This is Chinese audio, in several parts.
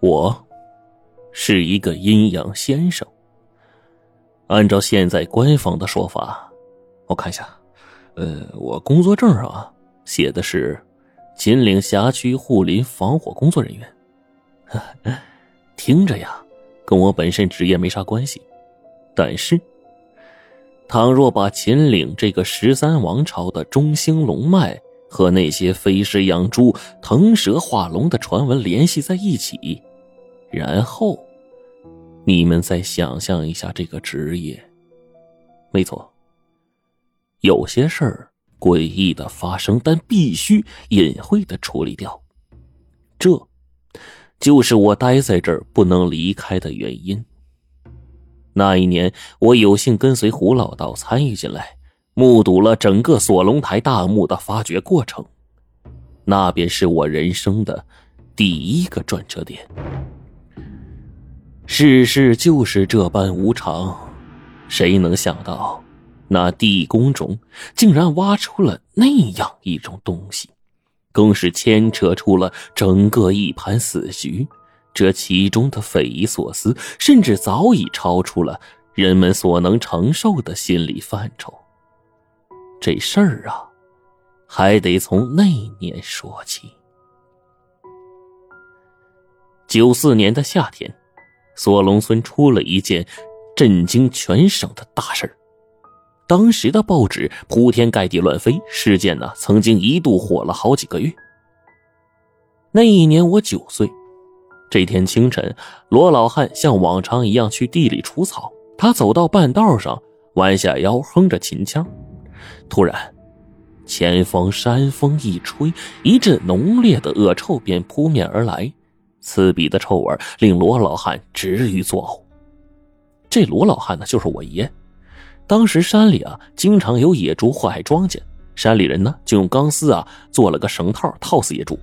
我是一个阴阳先生。按照现在官方的说法，我看一下，呃，我工作证上啊写的是秦岭辖区护林防火工作人员，听着呀，跟我本身职业没啥关系。但是，倘若把秦岭这个十三王朝的中兴龙脉和那些飞狮养猪、腾蛇化龙的传闻联系在一起，然后。你们再想象一下这个职业，没错。有些事儿诡异的发生，但必须隐晦的处理掉，这，就是我待在这儿不能离开的原因。那一年，我有幸跟随胡老道参与进来，目睹了整个锁龙台大墓的发掘过程，那便是我人生的第一个转折点。世事就是这般无常，谁能想到，那地宫中竟然挖出了那样一种东西，更是牵扯出了整个一盘死局。这其中的匪夷所思，甚至早已超出了人们所能承受的心理范畴。这事儿啊，还得从那年说起。九四年的夏天。锁龙村出了一件震惊全省的大事当时的报纸铺天盖地乱飞，事件呢曾经一度火了好几个月。那一年我九岁，这天清晨，罗老汉像往常一样去地里除草，他走到半道上，弯下腰哼着秦腔，突然，前方山风一吹，一阵浓烈的恶臭便扑面而来。刺鼻的臭味令罗老汉直欲作呕。这罗老汉呢，就是我爷。当时山里啊，经常有野猪祸害庄稼，山里人呢就用钢丝啊做了个绳套套死野猪，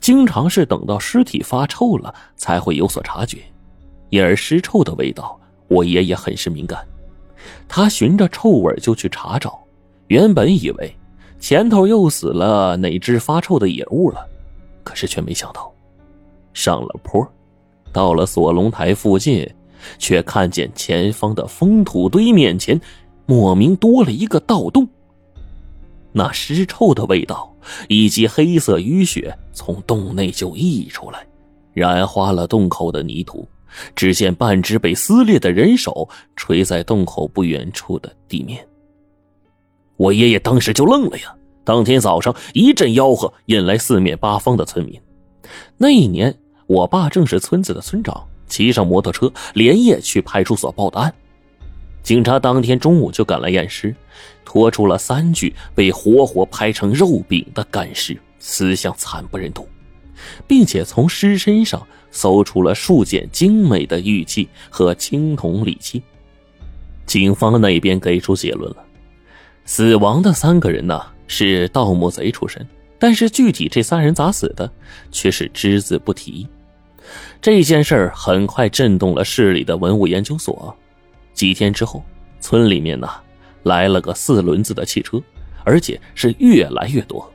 经常是等到尸体发臭了才会有所察觉。因而尸臭的味道，我爷爷很是敏感。他循着臭味就去查找，原本以为前头又死了哪只发臭的野物了，可是却没想到。上了坡，到了锁龙台附近，却看见前方的封土堆面前，莫名多了一个盗洞。那尸臭的味道以及黑色淤血从洞内就溢出来，染花了洞口的泥土。只见半只被撕裂的人手垂在洞口不远处的地面。我爷爷当时就愣了呀！当天早上一阵吆喝，引来四面八方的村民。那一年，我爸正是村子的村长，骑上摩托车连夜去派出所报的案。警察当天中午就赶来验尸，拖出了三具被活活拍成肉饼的干尸，死相惨不忍睹，并且从尸身上搜出了数件精美的玉器和青铜礼器。警方那边给出结论了，死亡的三个人呢是盗墓贼出身。但是具体这三人咋死的，却是只字不提。这件事儿很快震动了市里的文物研究所。几天之后，村里面呢来了个四轮子的汽车，而且是越来越多。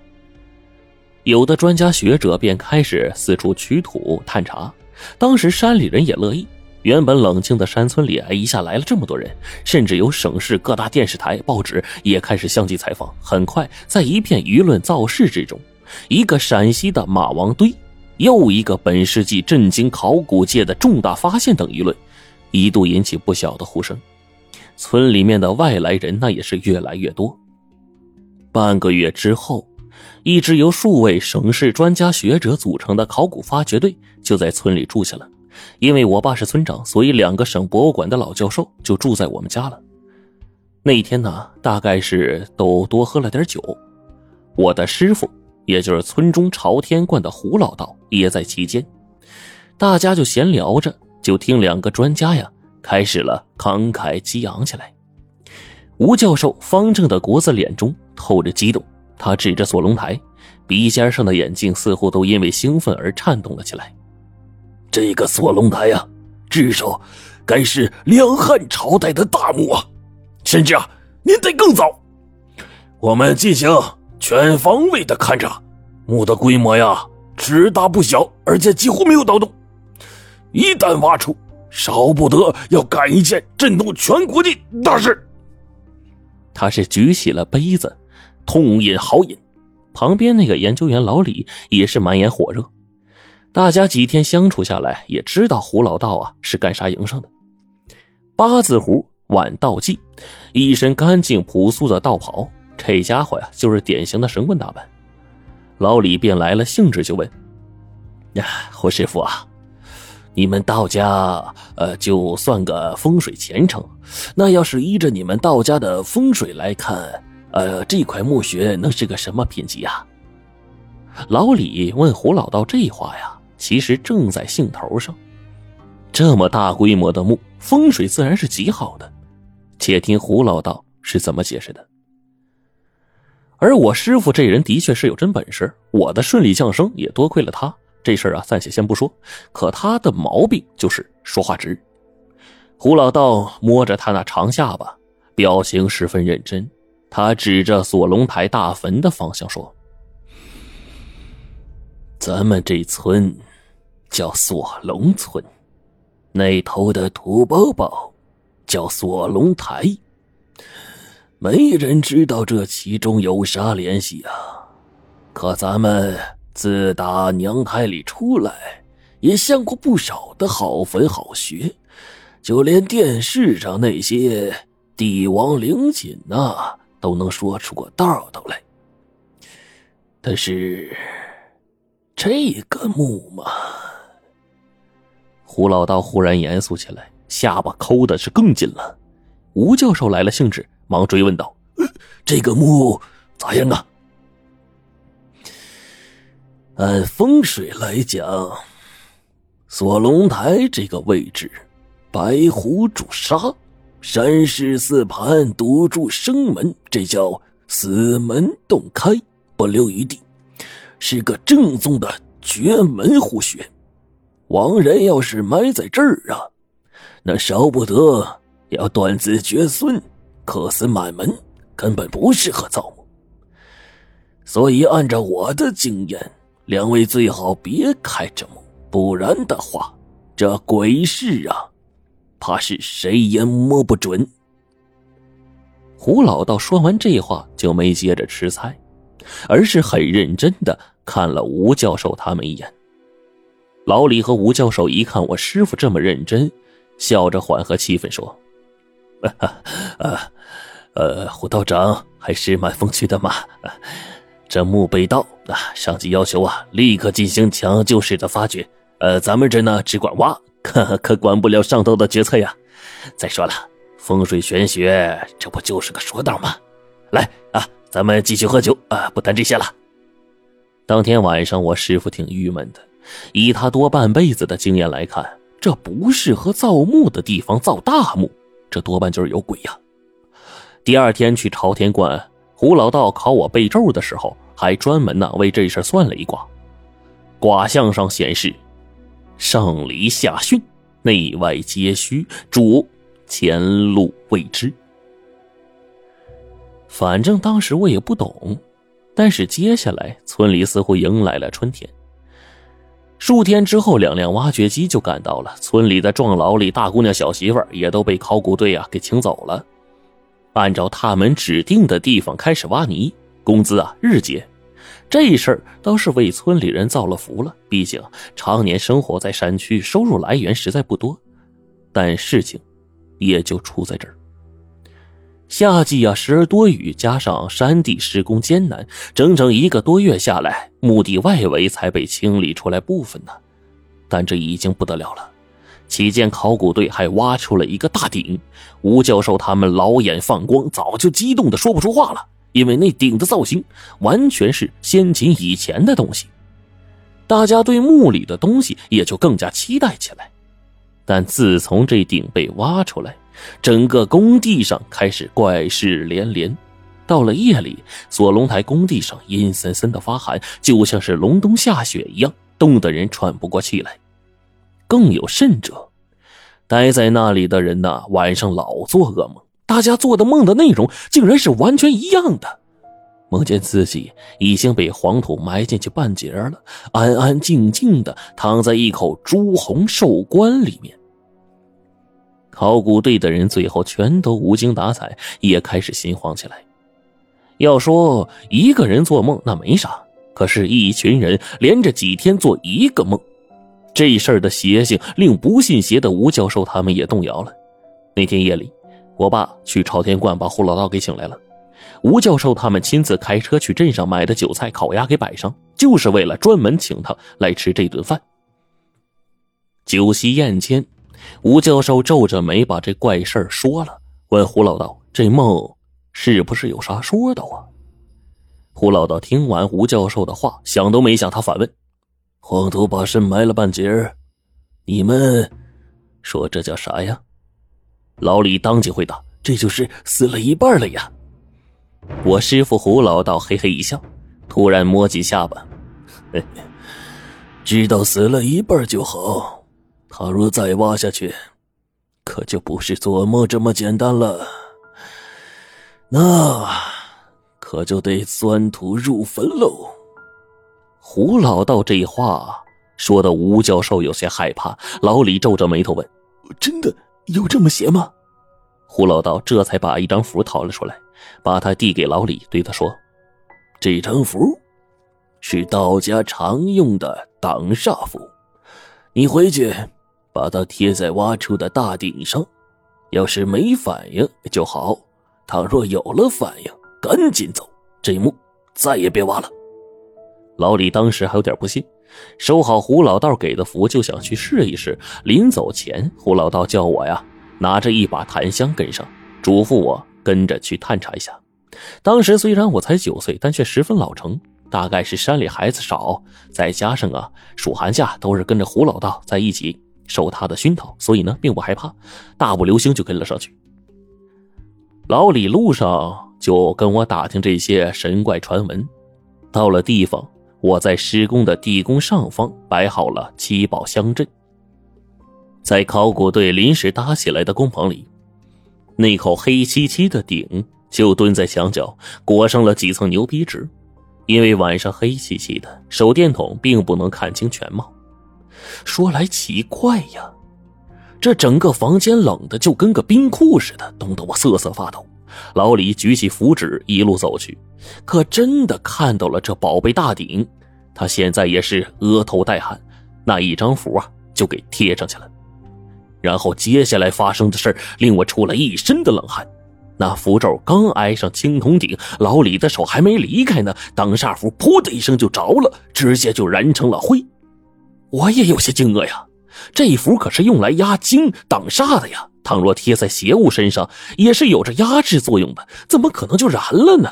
有的专家学者便开始四处取土探查。当时山里人也乐意。原本冷清的山村里，哎，一下来了这么多人，甚至有省市各大电视台、报纸也开始相继采访。很快，在一片舆论造势之中，一个陕西的马王堆，又一个本世纪震惊考古界的重大发现等舆论，一度引起不小的呼声。村里面的外来人那也是越来越多。半个月之后，一支由数位省市专家学者组成的考古发掘队就在村里住下了。因为我爸是村长，所以两个省博物馆的老教授就住在我们家了。那一天呢，大概是都多喝了点酒，我的师傅，也就是村中朝天观的胡老道也在其间。大家就闲聊着，就听两个专家呀开始了慷慨激昂起来。吴教授方正的国字脸中透着激动，他指着锁龙台，鼻尖上的眼睛似乎都因为兴奋而颤动了起来。这个锁龙台呀，至少该是两汉朝代的大墓啊，甚至啊年代更早。我们进行全方位的勘察，墓的规模呀，只大不小，而且几乎没有盗洞。一旦挖出，少不得要干一件震动全国的大事。他是举起了杯子，痛饮豪饮。旁边那个研究员老李也是满眼火热。大家几天相处下来，也知道胡老道啊是干啥营生的。八字胡晚道济，一身干净朴素的道袍，这家伙呀就是典型的神棍打扮。老李便来了兴致，就问：“呀，胡师傅啊，你们道家呃，就算个风水虔诚，那要是依着你们道家的风水来看，呃，这块墓穴能是个什么品级呀？”老李问胡老道这话呀。其实正在兴头上，这么大规模的墓，风水自然是极好的。且听胡老道是怎么解释的。而我师傅这人的确是有真本事，我的顺利降生也多亏了他。这事儿啊，暂且先不说。可他的毛病就是说话直。胡老道摸着他那长下巴，表情十分认真。他指着锁龙台大坟的方向说。咱们这村叫锁龙村，那头的土包包叫锁龙台。没人知道这其中有啥联系啊！可咱们自打娘胎里出来，也相过不少的好坟好穴，就连电视上那些帝王陵寝呐，都能说出个道道来。但是。这个墓嘛，胡老道忽然严肃起来，下巴抠的是更紧了。吴教授来了兴致，忙追问道：“这个墓咋样啊？”按风水来讲，锁龙台这个位置，白虎主杀，山势四盘堵住生门，这叫死门洞开，不留余地。是个正宗的绝门虎穴，亡人要是埋在这儿啊，那少不得要断子绝孙，客死满门，根本不适合造墓。所以按照我的经验，两位最好别开这墓，不然的话，这鬼事啊，怕是谁也摸不准。胡老道说完这话，就没接着吃菜。而是很认真的看了吴教授他们一眼。老李和吴教授一看我师傅这么认真，笑着缓和气氛说：“呃，呃，胡道长还是蛮风趣的嘛。这墓被盗啊，上级要求啊，立刻进行抢救式的发掘。呃，咱们这呢只管挖，可可管不了上头的决策呀。再说了，风水玄学这不就是个说道吗？来啊！”咱们继续喝酒啊！不谈这些了。当天晚上，我师傅挺郁闷的。以他多半辈子的经验来看，这不适合造墓的地方造大墓，这多半就是有鬼呀。第二天去朝天观，胡老道考我背咒的时候，还专门呢为这事算了一卦。卦象上显示，上离下巽，内外皆虚，主前路未知。反正当时我也不懂，但是接下来村里似乎迎来了春天。数天之后，两辆挖掘机就赶到了，村里的壮劳力、大姑娘、小媳妇儿也都被考古队啊给请走了，按照他们指定的地方开始挖泥，工资啊日结。这事儿倒是为村里人造了福了，毕竟常年生活在山区，收入来源实在不多。但事情也就出在这儿。夏季啊，时而多雨，加上山地施工艰难，整整一个多月下来，墓地外围才被清理出来部分呢。但这已经不得了了，期间考古队还挖出了一个大鼎。吴教授他们老眼放光，早就激动的说不出话了，因为那鼎的造型完全是先秦以前的东西。大家对墓里的东西也就更加期待起来。但自从这鼎被挖出来，整个工地上开始怪事连连。到了夜里，锁龙台工地上阴森森的发寒，就像是隆冬下雪一样，冻得人喘不过气来。更有甚者，待在那里的人呐，晚上老做噩梦，大家做的梦的内容竟然是完全一样的。梦见自己已经被黄土埋进去半截了，安安静静的躺在一口朱红寿棺里面。考古队的人最后全都无精打采，也开始心慌起来。要说一个人做梦那没啥，可是，一群人连着几天做一个梦，这事儿的邪性令不信邪的吴教授他们也动摇了。那天夜里，我爸去朝天观把胡老道给请来了。吴教授他们亲自开车去镇上买的韭菜烤鸭给摆上，就是为了专门请他来吃这顿饭。酒席宴间，吴教授皱着眉把这怪事儿说了，问胡老道：“这梦是不是有啥说道啊？”胡老道听完吴教授的话，想都没想，他反问：“黄土把身埋了半截儿，你们说这叫啥呀？”老李当即回答：“这就是死了一半了呀。”我师傅胡老道嘿嘿一笑，突然摸起下巴：“知道死了一半就好。他若再挖下去，可就不是做梦这么简单了。那可就得钻土入坟喽。”胡老道这话说的吴教授有些害怕。老李皱着眉头问：“真的有这么邪吗？”胡老道这才把一张符掏了出来。把他递给老李，对他说：“这张符是道家常用的挡煞符，你回去把它贴在挖出的大鼎上。要是没反应就好，倘若有了反应，赶紧走，这墓再也别挖了。”老李当时还有点不信，收好胡老道给的符，就想去试一试。临走前，胡老道叫我呀，拿着一把檀香跟上，嘱咐我。跟着去探查一下。当时虽然我才九岁，但却十分老成。大概是山里孩子少，再加上啊，暑寒假都是跟着胡老道在一起受他的熏陶，所以呢，并不害怕。大步流星就跟了上去。老李路上就跟我打听这些神怪传闻。到了地方，我在施工的地宫上方摆好了七宝香阵。在考古队临时搭起来的工棚里。那口黑漆漆的鼎就蹲在墙角，裹上了几层牛皮纸，因为晚上黑漆漆的，手电筒并不能看清全貌。说来奇怪呀，这整个房间冷的就跟个冰库似的，冻得我瑟瑟发抖。老李举起符纸，一路走去，可真的看到了这宝贝大鼎，他现在也是额头带汗，那一张符啊就给贴上去了。然后接下来发生的事令我出了一身的冷汗。那符咒刚挨上青铜鼎，老李的手还没离开呢，挡煞符“噗”的一声就着了，直接就燃成了灰。我也有些惊愕呀，这符可是用来压惊挡煞的呀，倘若贴在邪物身上，也是有着压制作用的，怎么可能就燃了呢？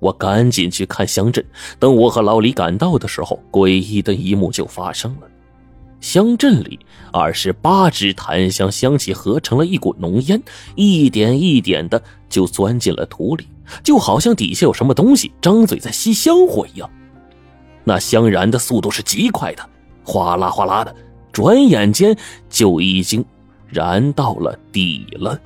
我赶紧去看香阵。等我和老李赶到的时候，诡异的一幕就发生了。乡镇里二十八支檀香香气合成了一股浓烟，一点一点的就钻进了土里，就好像底下有什么东西张嘴在吸香火一样。那香燃的速度是极快的，哗啦哗啦的，转眼间就已经燃到了底了。